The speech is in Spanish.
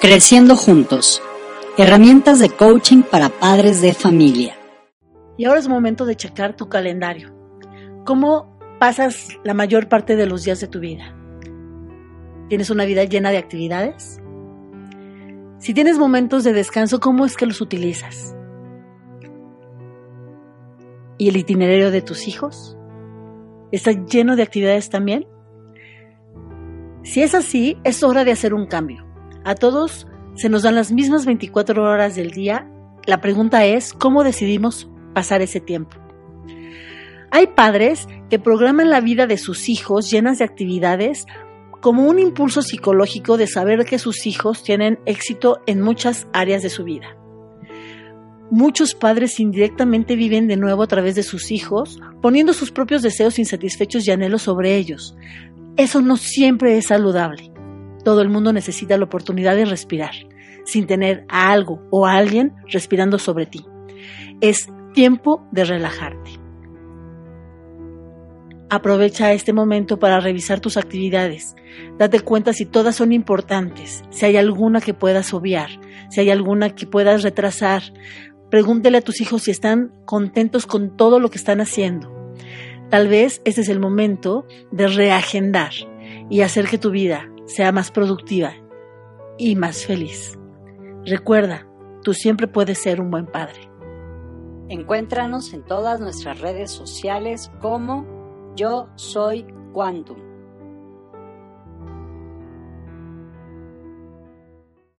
Creciendo juntos. Herramientas de coaching para padres de familia. Y ahora es momento de checar tu calendario. ¿Cómo pasas la mayor parte de los días de tu vida? ¿Tienes una vida llena de actividades? Si tienes momentos de descanso, ¿cómo es que los utilizas? ¿Y el itinerario de tus hijos? ¿Está lleno de actividades también? Si es así, es hora de hacer un cambio. A todos se nos dan las mismas 24 horas del día. La pregunta es, ¿cómo decidimos pasar ese tiempo? Hay padres que programan la vida de sus hijos llenas de actividades como un impulso psicológico de saber que sus hijos tienen éxito en muchas áreas de su vida. Muchos padres indirectamente viven de nuevo a través de sus hijos, poniendo sus propios deseos insatisfechos y anhelos sobre ellos. Eso no siempre es saludable. Todo el mundo necesita la oportunidad de respirar, sin tener a algo o a alguien respirando sobre ti. Es tiempo de relajarte. Aprovecha este momento para revisar tus actividades. Date cuenta si todas son importantes, si hay alguna que puedas obviar, si hay alguna que puedas retrasar. Pregúntele a tus hijos si están contentos con todo lo que están haciendo. Tal vez este es el momento de reagendar y hacer que tu vida sea más productiva y más feliz. Recuerda, tú siempre puedes ser un buen padre. Encuéntranos en todas nuestras redes sociales como Yo Soy Quantum.